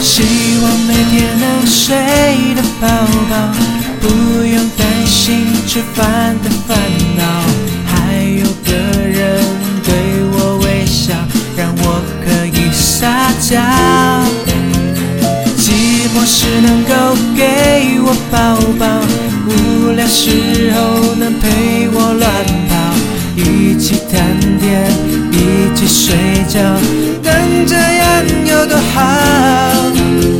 希望每天都睡得好好，不用担心吃饭的烦恼。抱抱，无聊时候能陪我乱跑，一起谈天，一起睡觉，能这样有多好？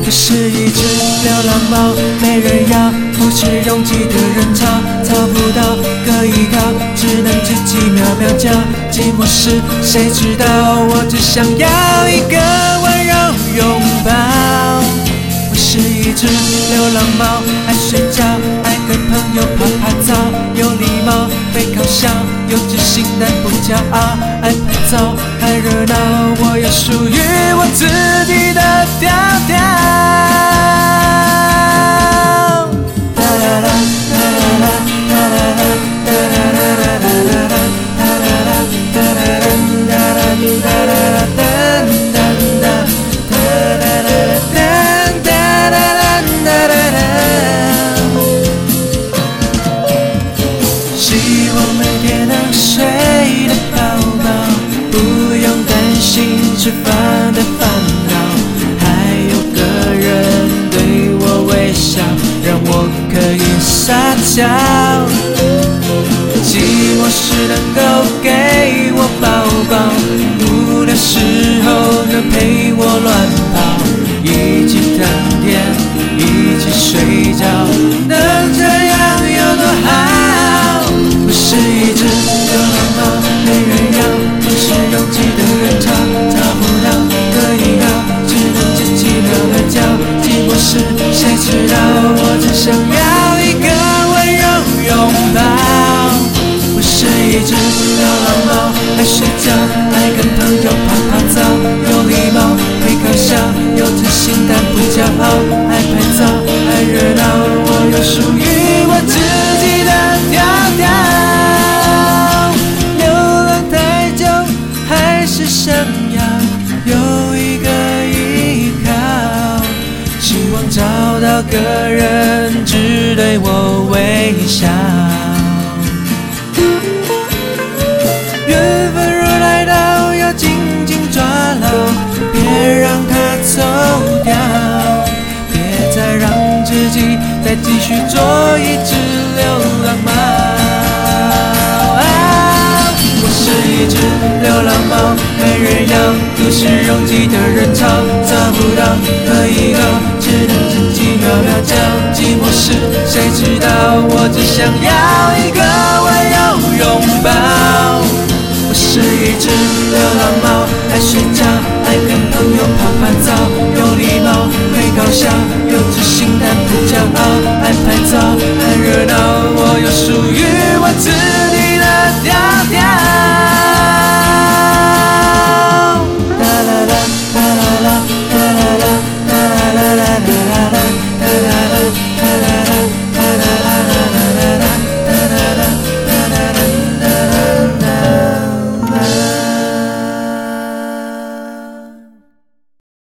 我是一只流浪猫，没人要，不是拥挤的人潮，找不到可依靠，只能自己喵喵叫。寂寞时谁知道？我只想要一个温柔拥抱。我是一只流浪猫，有自信但不骄傲，爱拍照，爱热闹，我有属于我自己的调调。也能睡的饱饱，不用担心吃饭的烦恼，还有个人对我微笑，让我可以撒娇。寂寞时能够给我抱抱，无聊时候能陪我乱跑，一起谈天，一起睡谁知道我只想要一个温柔拥抱？我是一只流浪猫，爱睡觉，爱跟朋友泡泡澡，有礼貌，会搞笑，有自信但不骄傲，爱拍照，爱热闹，我有属于我自己的调调。流浪太久，还是想。个人只对我微笑，缘分若来到，要紧紧抓牢，别让它走掉，别再让自己再继续做一只流浪猫。我是一只流浪猫，没人要，都是拥挤的人潮，找不到可依靠。寂寞时，谁知道？我只想要一个温柔拥抱。我是一只流浪猫，爱睡觉，爱跟朋友泡泡澡，有礼貌，会搞笑。